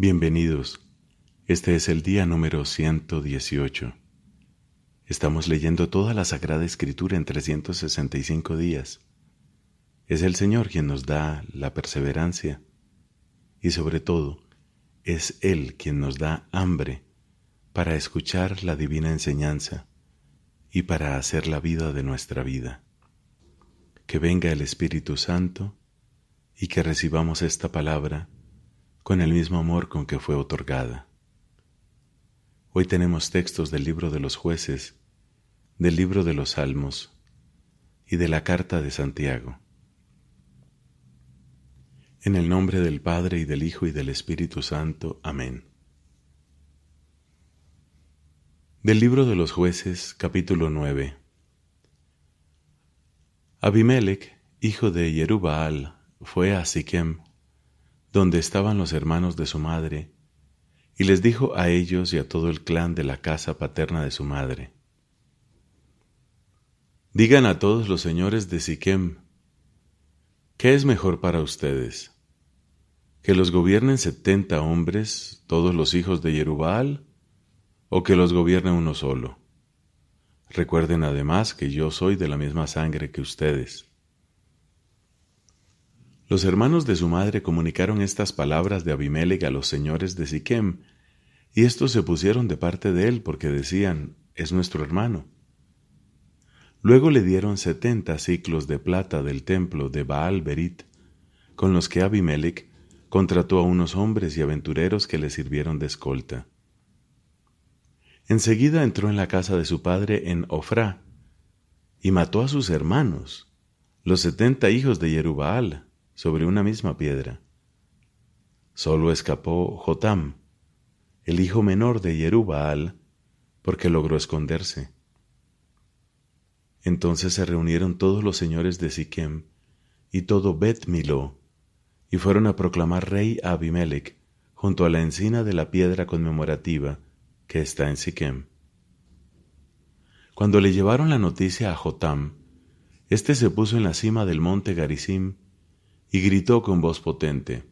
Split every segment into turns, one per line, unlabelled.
Bienvenidos. Este es el día número 118. Estamos leyendo toda la Sagrada Escritura en 365 días. Es el Señor quien nos da la perseverancia y sobre todo es Él quien nos da hambre para escuchar la divina enseñanza y para hacer la vida de nuestra vida. Que venga el Espíritu Santo y que recibamos esta palabra con el mismo amor con que fue otorgada. Hoy tenemos textos del libro de los jueces, del libro de los salmos y de la carta de Santiago. En el nombre del Padre y del Hijo y del Espíritu Santo. Amén. Del libro de los jueces, capítulo 9. Abimelech, hijo de Jerubaal, fue a Siquem, donde estaban los hermanos de su madre, y les dijo a ellos y a todo el clan de la casa paterna de su madre, Digan a todos los señores de Siquem, ¿qué es mejor para ustedes? ¿Que los gobiernen setenta hombres, todos los hijos de Jerubal, o que los gobierne uno solo? Recuerden además que yo soy de la misma sangre que ustedes. Los hermanos de su madre comunicaron estas palabras de Abimelech a los señores de Siquem, y estos se pusieron de parte de él porque decían, es nuestro hermano. Luego le dieron setenta ciclos de plata del templo de Baal Berit, con los que Abimelech contrató a unos hombres y aventureros que le sirvieron de escolta. Enseguida entró en la casa de su padre en Ofrá, y mató a sus hermanos, los setenta hijos de Jerubaal, sobre una misma piedra. Solo escapó Jotam, el hijo menor de Jerubaal, porque logró esconderse. Entonces se reunieron todos los señores de Siquem y todo Bet Miló, y fueron a proclamar rey a Abimelech junto a la encina de la piedra conmemorativa que está en Siquem. Cuando le llevaron la noticia a Jotam, éste se puso en la cima del monte Garizim y gritó con voz potente,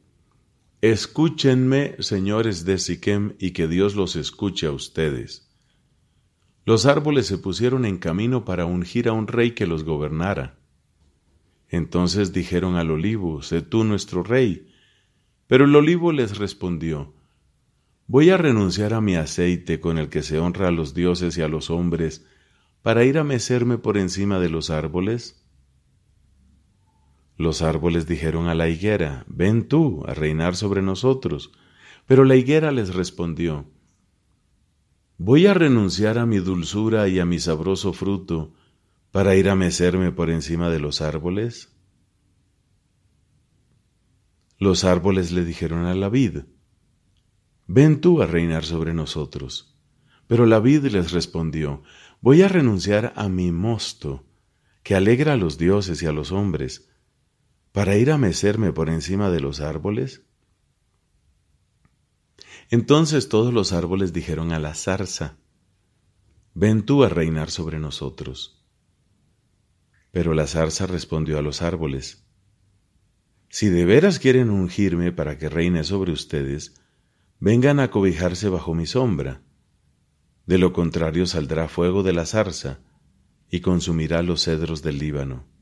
Escúchenme, señores de Siquem, y que Dios los escuche a ustedes. Los árboles se pusieron en camino para ungir a un rey que los gobernara. Entonces dijeron al olivo, Sé tú nuestro rey. Pero el olivo les respondió, Voy a renunciar a mi aceite con el que se honra a los dioses y a los hombres, para ir a mecerme por encima de los árboles. Los árboles dijeron a la higuera, ven tú a reinar sobre nosotros. Pero la higuera les respondió, ¿voy a renunciar a mi dulzura y a mi sabroso fruto para ir a mecerme por encima de los árboles? Los árboles le dijeron a la vid, ven tú a reinar sobre nosotros. Pero la vid les respondió, voy a renunciar a mi mosto, que alegra a los dioses y a los hombres, para ir a mecerme por encima de los árboles? Entonces todos los árboles dijeron a la zarza, Ven tú a reinar sobre nosotros. Pero la zarza respondió a los árboles, Si de veras quieren ungirme para que reine sobre ustedes, vengan a cobijarse bajo mi sombra. De lo contrario saldrá fuego de la zarza y consumirá los cedros del Líbano.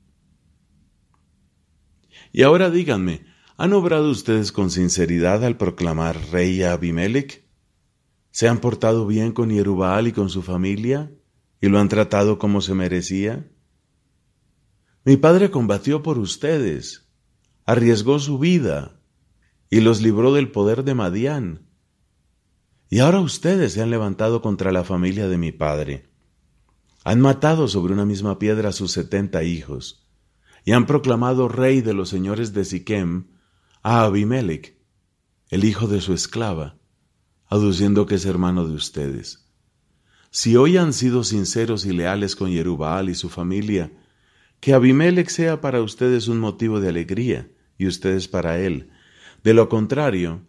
Y ahora díganme, ¿han obrado ustedes con sinceridad al proclamar rey a Abimelech? ¿Se han portado bien con Yerubal y con su familia? ¿Y lo han tratado como se merecía? Mi padre combatió por ustedes, arriesgó su vida y los libró del poder de Madián. Y ahora ustedes se han levantado contra la familia de mi padre. Han matado sobre una misma piedra a sus setenta hijos y han proclamado rey de los señores de Siquem a Abimelech, el hijo de su esclava, aduciendo que es hermano de ustedes. Si hoy han sido sinceros y leales con Jerubal y su familia, que Abimelech sea para ustedes un motivo de alegría y ustedes para él. De lo contrario,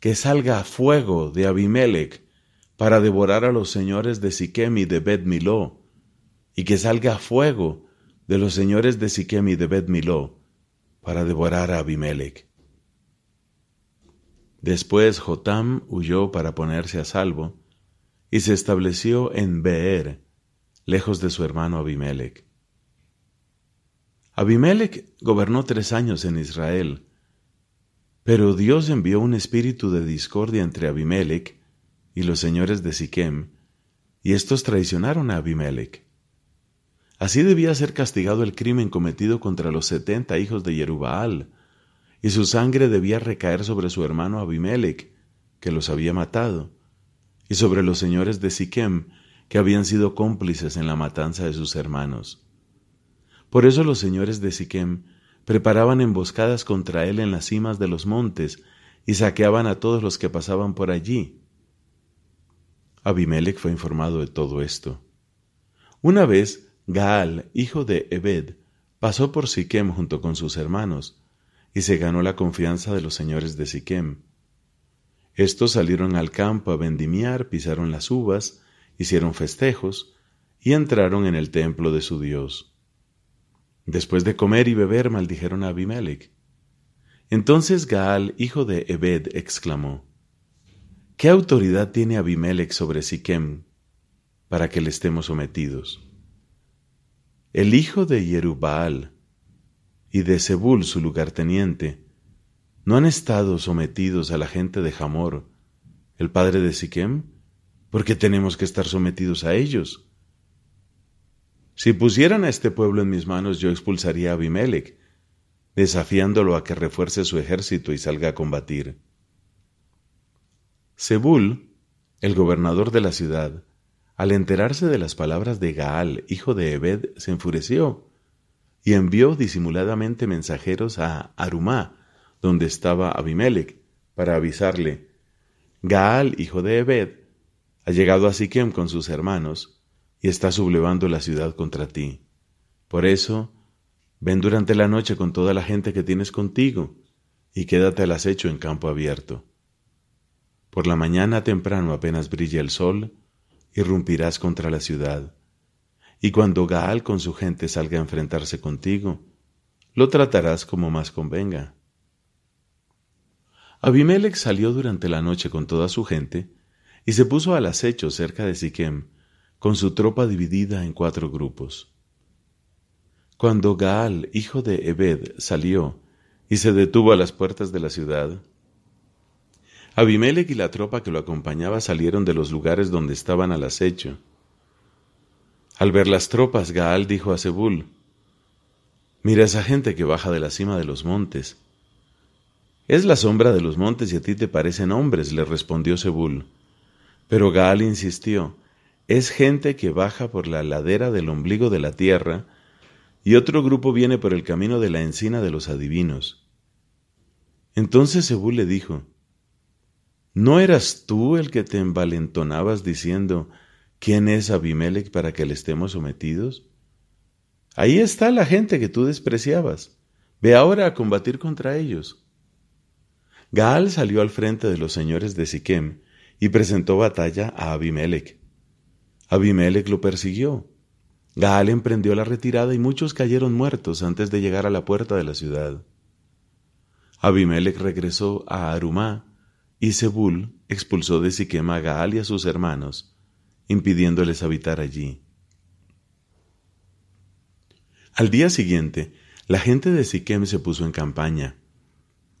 que salga fuego de Abimelech para devorar a los señores de Siquem y de Bet Miló, y que salga fuego de los señores de Siquem y de Bet Miló para devorar a Abimelech. Después Jotam huyó para ponerse a salvo y se estableció en Beer, lejos de su hermano Abimelech. Abimelech gobernó tres años en Israel, pero Dios envió un espíritu de discordia entre Abimelech y los señores de Siquem, y estos traicionaron a Abimelech. Así debía ser castigado el crimen cometido contra los setenta hijos de Jerubaal, y su sangre debía recaer sobre su hermano Abimelech, que los había matado, y sobre los señores de Siquem, que habían sido cómplices en la matanza de sus hermanos. Por eso los señores de Siquem preparaban emboscadas contra él en las cimas de los montes y saqueaban a todos los que pasaban por allí. Abimelech fue informado de todo esto. Una vez, Gaal, hijo de Ebed, pasó por Siquem junto con sus hermanos, y se ganó la confianza de los señores de Siquem. Estos salieron al campo a vendimiar, pisaron las uvas, hicieron festejos, y entraron en el templo de su Dios. Después de comer y beber, maldijeron a Abimelech. Entonces Gaal, hijo de Ebed, exclamó, ¿Qué autoridad tiene Abimelech sobre Siquem para que le estemos sometidos? El hijo de Jerubbaal y de Zebul, su lugarteniente, no han estado sometidos a la gente de Hamor, el padre de Siquem, porque tenemos que estar sometidos a ellos. Si pusieran a este pueblo en mis manos, yo expulsaría a Abimelech, desafiándolo a que refuerce su ejército y salga a combatir. Zebul, el gobernador de la ciudad, al enterarse de las palabras de Gaal, hijo de Ebed, se enfureció y envió disimuladamente mensajeros a Arumá, donde estaba Abimelech, para avisarle, Gaal, hijo de Ebed, ha llegado a Siquem con sus hermanos y está sublevando la ciudad contra ti. Por eso, ven durante la noche con toda la gente que tienes contigo y quédate al acecho en campo abierto. Por la mañana temprano apenas brilla el sol, irrumpirás contra la ciudad. Y cuando Gaal con su gente salga a enfrentarse contigo, lo tratarás como más convenga. Abimelech salió durante la noche con toda su gente y se puso al acecho cerca de Siquem, con su tropa dividida en cuatro grupos. Cuando Gaal, hijo de Ebed, salió y se detuvo a las puertas de la ciudad, Abimelech y la tropa que lo acompañaba salieron de los lugares donde estaban al acecho. Al ver las tropas, Gaal dijo a Zebul, Mira esa gente que baja de la cima de los montes. Es la sombra de los montes y a ti te parecen hombres, le respondió Zebul. Pero Gaal insistió, es gente que baja por la ladera del ombligo de la tierra, y otro grupo viene por el camino de la encina de los adivinos. Entonces Zebul le dijo, ¿No eras tú el que te envalentonabas diciendo, ¿quién es Abimelech para que le estemos sometidos? Ahí está la gente que tú despreciabas. Ve ahora a combatir contra ellos. Gaal salió al frente de los señores de Siquem y presentó batalla a Abimelech. Abimelech lo persiguió. Gaal emprendió la retirada y muchos cayeron muertos antes de llegar a la puerta de la ciudad. Abimelech regresó a Arumá y Zebul expulsó de Siquem a Gaal y a sus hermanos, impidiéndoles habitar allí. Al día siguiente, la gente de Siquem se puso en campaña.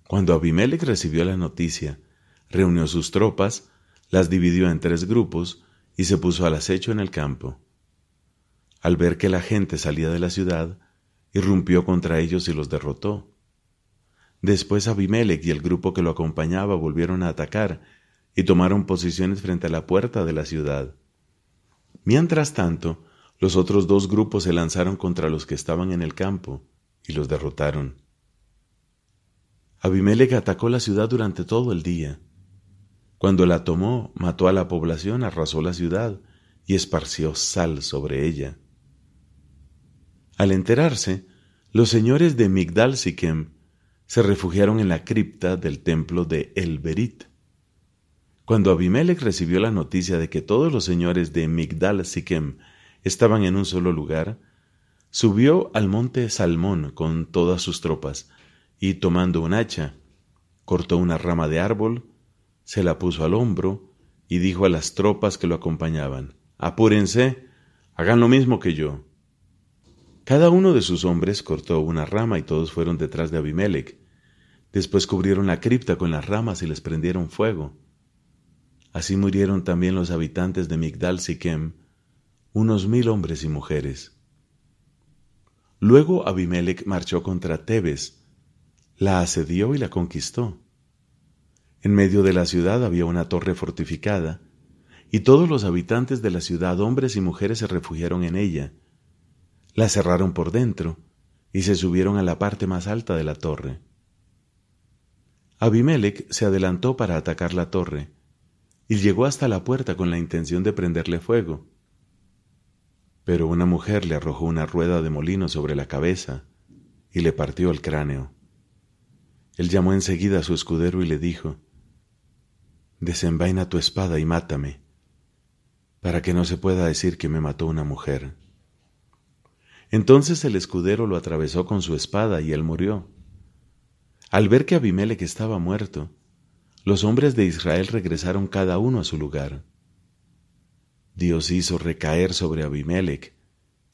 Cuando Abimelech recibió la noticia, reunió sus tropas las dividió en tres grupos y se puso al acecho en el campo. Al ver que la gente salía de la ciudad, irrumpió contra ellos y los derrotó. Después Abimelech y el grupo que lo acompañaba volvieron a atacar y tomaron posiciones frente a la puerta de la ciudad. Mientras tanto, los otros dos grupos se lanzaron contra los que estaban en el campo y los derrotaron. Abimelech atacó la ciudad durante todo el día. Cuando la tomó, mató a la población, arrasó la ciudad y esparció sal sobre ella. Al enterarse, los señores de Migdal se refugiaron en la cripta del templo de Elberit. Cuando Abimelech recibió la noticia de que todos los señores de Migdal Siquem estaban en un solo lugar, subió al monte Salmón con todas sus tropas y tomando un hacha, cortó una rama de árbol se la puso al hombro y dijo a las tropas que lo acompañaban, Apúrense, hagan lo mismo que yo. Cada uno de sus hombres cortó una rama y todos fueron detrás de Abimelech. Después cubrieron la cripta con las ramas y les prendieron fuego. Así murieron también los habitantes de Migdal Siquem, unos mil hombres y mujeres. Luego Abimelech marchó contra Tebes, la asedió y la conquistó. En medio de la ciudad había una torre fortificada, y todos los habitantes de la ciudad, hombres y mujeres, se refugiaron en ella. La cerraron por dentro y se subieron a la parte más alta de la torre. Abimelech se adelantó para atacar la torre y llegó hasta la puerta con la intención de prenderle fuego. Pero una mujer le arrojó una rueda de molino sobre la cabeza y le partió el cráneo. Él llamó enseguida a su escudero y le dijo, Desenvaina tu espada y mátame, para que no se pueda decir que me mató una mujer. Entonces el escudero lo atravesó con su espada y él murió. Al ver que Abimelech estaba muerto, los hombres de Israel regresaron cada uno a su lugar. Dios hizo recaer sobre Abimelech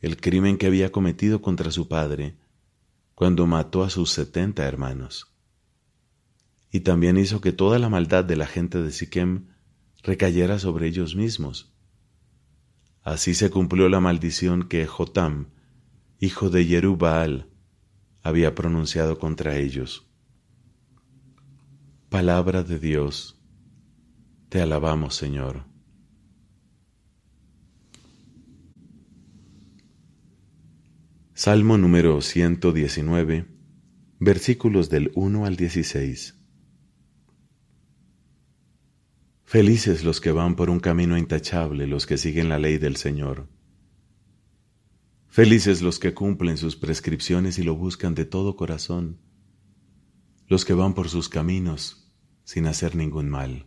el crimen que había cometido contra su padre cuando mató a sus setenta hermanos y también hizo que toda la maldad de la gente de Siquem recayera sobre ellos mismos. Así se cumplió la maldición que Jotam, hijo de Jerubbaal, había pronunciado contra ellos. Palabra de Dios, te alabamos, Señor. Salmo número 119, versículos del 1 al 16. Felices los que van por un camino intachable, los que siguen la ley del Señor. Felices los que cumplen sus prescripciones y lo buscan de todo corazón, los que van por sus caminos sin hacer ningún mal.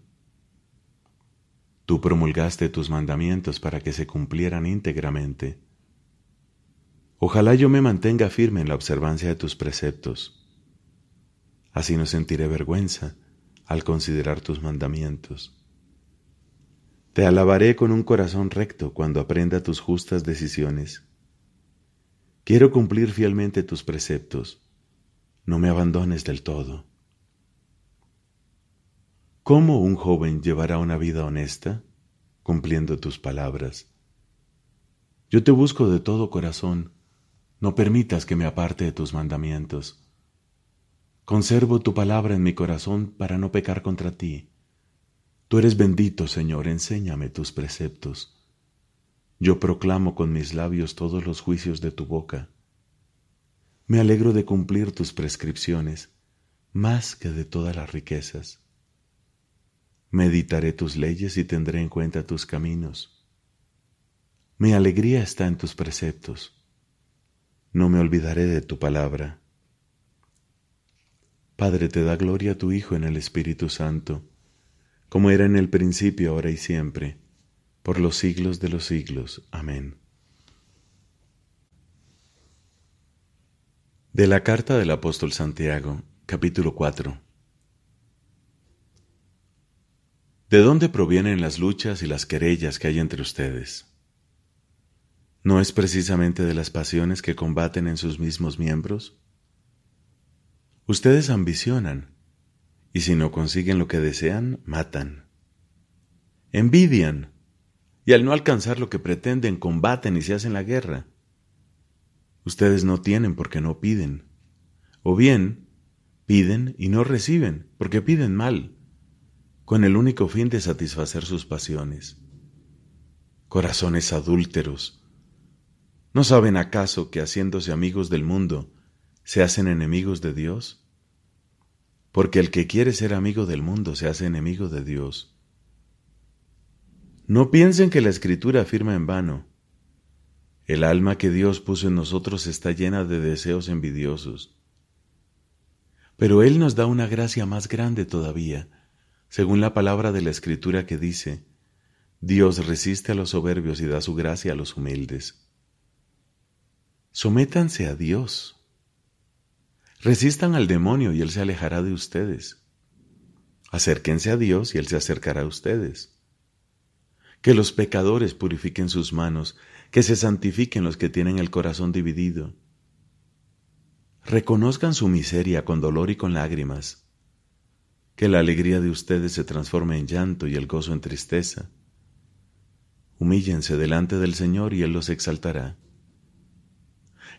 Tú promulgaste tus mandamientos para que se cumplieran íntegramente. Ojalá yo me mantenga firme en la observancia de tus preceptos. Así no sentiré vergüenza al considerar tus mandamientos. Te alabaré con un corazón recto cuando aprenda tus justas decisiones. Quiero cumplir fielmente tus preceptos. No me abandones del todo. ¿Cómo un joven llevará una vida honesta? Cumpliendo tus palabras. Yo te busco de todo corazón. No permitas que me aparte de tus mandamientos. Conservo tu palabra en mi corazón para no pecar contra ti. Tú eres bendito, Señor, enséñame tus preceptos. Yo proclamo con mis labios todos los juicios de tu boca. Me alegro de cumplir tus prescripciones, más que de todas las riquezas. Meditaré tus leyes y tendré en cuenta tus caminos. Mi alegría está en tus preceptos. No me olvidaré de tu palabra. Padre, te da gloria a tu Hijo en el Espíritu Santo como era en el principio, ahora y siempre, por los siglos de los siglos. Amén. De la carta del apóstol Santiago, capítulo 4. ¿De dónde provienen las luchas y las querellas que hay entre ustedes? ¿No es precisamente de las pasiones que combaten en sus mismos miembros? Ustedes ambicionan y si no consiguen lo que desean, matan. Envidian, y al no alcanzar lo que pretenden, combaten y se hacen la guerra. Ustedes no tienen porque no piden. O bien, piden y no reciben porque piden mal, con el único fin de satisfacer sus pasiones. Corazones adúlteros. ¿No saben acaso que haciéndose amigos del mundo, se hacen enemigos de Dios? porque el que quiere ser amigo del mundo se hace enemigo de Dios. No piensen que la escritura afirma en vano. El alma que Dios puso en nosotros está llena de deseos envidiosos. Pero Él nos da una gracia más grande todavía, según la palabra de la escritura que dice, Dios resiste a los soberbios y da su gracia a los humildes. Sométanse a Dios Resistan al demonio y él se alejará de ustedes. Acérquense a Dios y Él se acercará a ustedes. Que los pecadores purifiquen sus manos, que se santifiquen los que tienen el corazón dividido. Reconozcan su miseria con dolor y con lágrimas. Que la alegría de ustedes se transforme en llanto y el gozo en tristeza. Humíllense delante del Señor y Él los exaltará.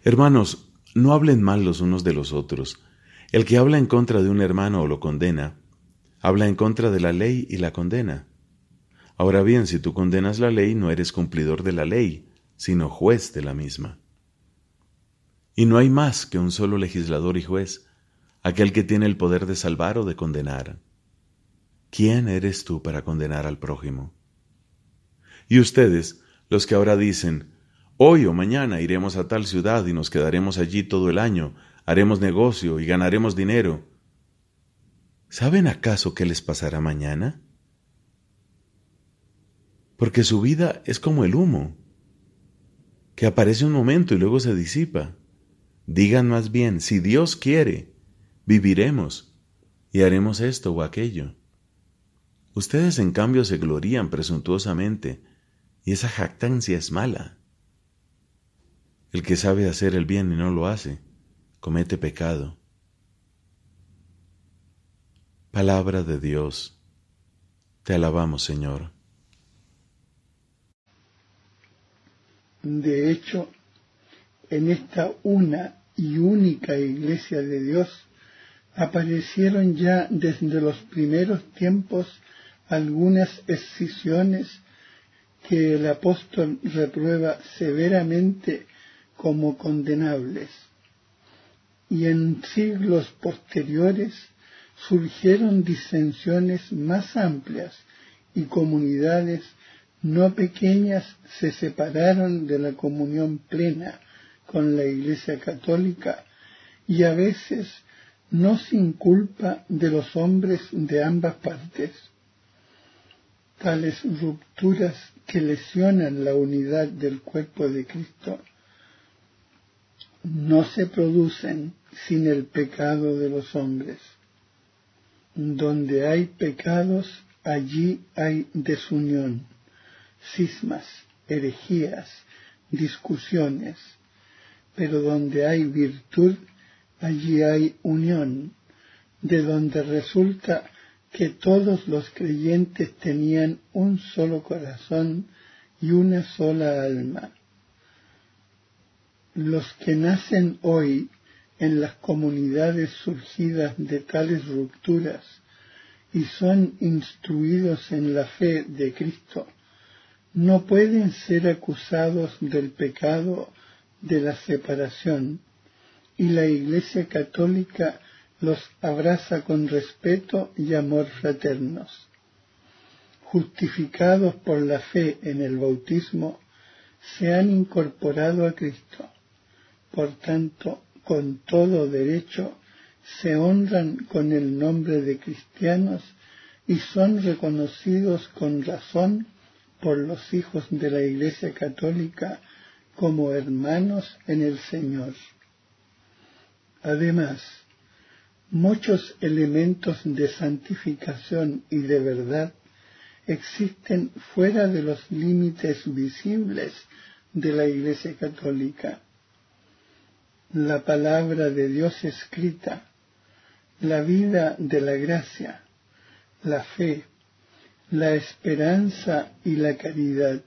Hermanos, no hablen mal los unos de los otros. El que habla en contra de un hermano o lo condena, habla en contra de la ley y la condena. Ahora bien, si tú condenas la ley, no eres cumplidor de la ley, sino juez de la misma. Y no hay más que un solo legislador y juez, aquel que tiene el poder de salvar o de condenar. ¿Quién eres tú para condenar al prójimo? Y ustedes, los que ahora dicen, hoy o mañana iremos a tal ciudad y nos quedaremos allí todo el año, haremos negocio y ganaremos dinero. ¿Saben acaso qué les pasará mañana? Porque su vida es como el humo, que aparece un momento y luego se disipa. Digan más bien, si Dios quiere, viviremos y haremos esto o aquello. Ustedes en cambio se glorían presuntuosamente y esa jactancia es mala. El que sabe hacer el bien y no lo hace, comete pecado. Palabra de Dios. Te alabamos, Señor.
De hecho, en esta una y única iglesia de Dios aparecieron ya desde los primeros tiempos algunas escisiones que el apóstol reprueba severamente como condenables. Y en siglos posteriores surgieron disensiones más amplias y comunidades no pequeñas se separaron de la comunión plena con la Iglesia Católica y a veces no sin culpa de los hombres de ambas partes. Tales rupturas que lesionan la unidad del cuerpo de Cristo no se producen sin el pecado de los hombres. Donde hay pecados, allí hay desunión cismas, herejías, discusiones, pero donde hay virtud, allí hay unión, de donde resulta que todos los creyentes tenían un solo corazón y una sola alma. Los que nacen hoy en las comunidades surgidas de tales rupturas y son instruidos en la fe de Cristo, no pueden ser acusados del pecado de la separación y la Iglesia Católica los abraza con respeto y amor fraternos. Justificados por la fe en el bautismo, se han incorporado a Cristo. Por tanto, con todo derecho, se honran con el nombre de cristianos y son reconocidos con razón por los hijos de la Iglesia Católica como hermanos en el Señor. Además, muchos elementos de santificación y de verdad existen fuera de los límites visibles de la Iglesia Católica. La palabra de Dios escrita, la vida de la gracia, la fe, la esperanza y la caridad,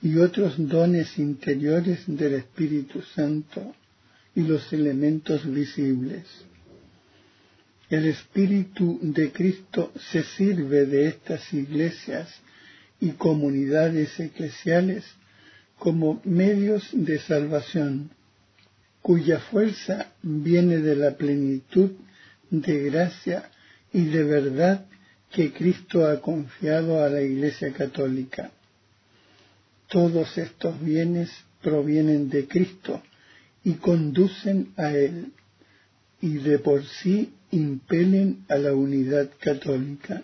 y otros dones interiores del Espíritu Santo y los elementos visibles. El Espíritu de Cristo se sirve de estas iglesias y comunidades eclesiales como medios de salvación, cuya fuerza viene de la plenitud de gracia y de verdad que Cristo ha confiado a la Iglesia Católica. Todos estos bienes provienen de Cristo y conducen a Él y de por sí impelen a la unidad católica.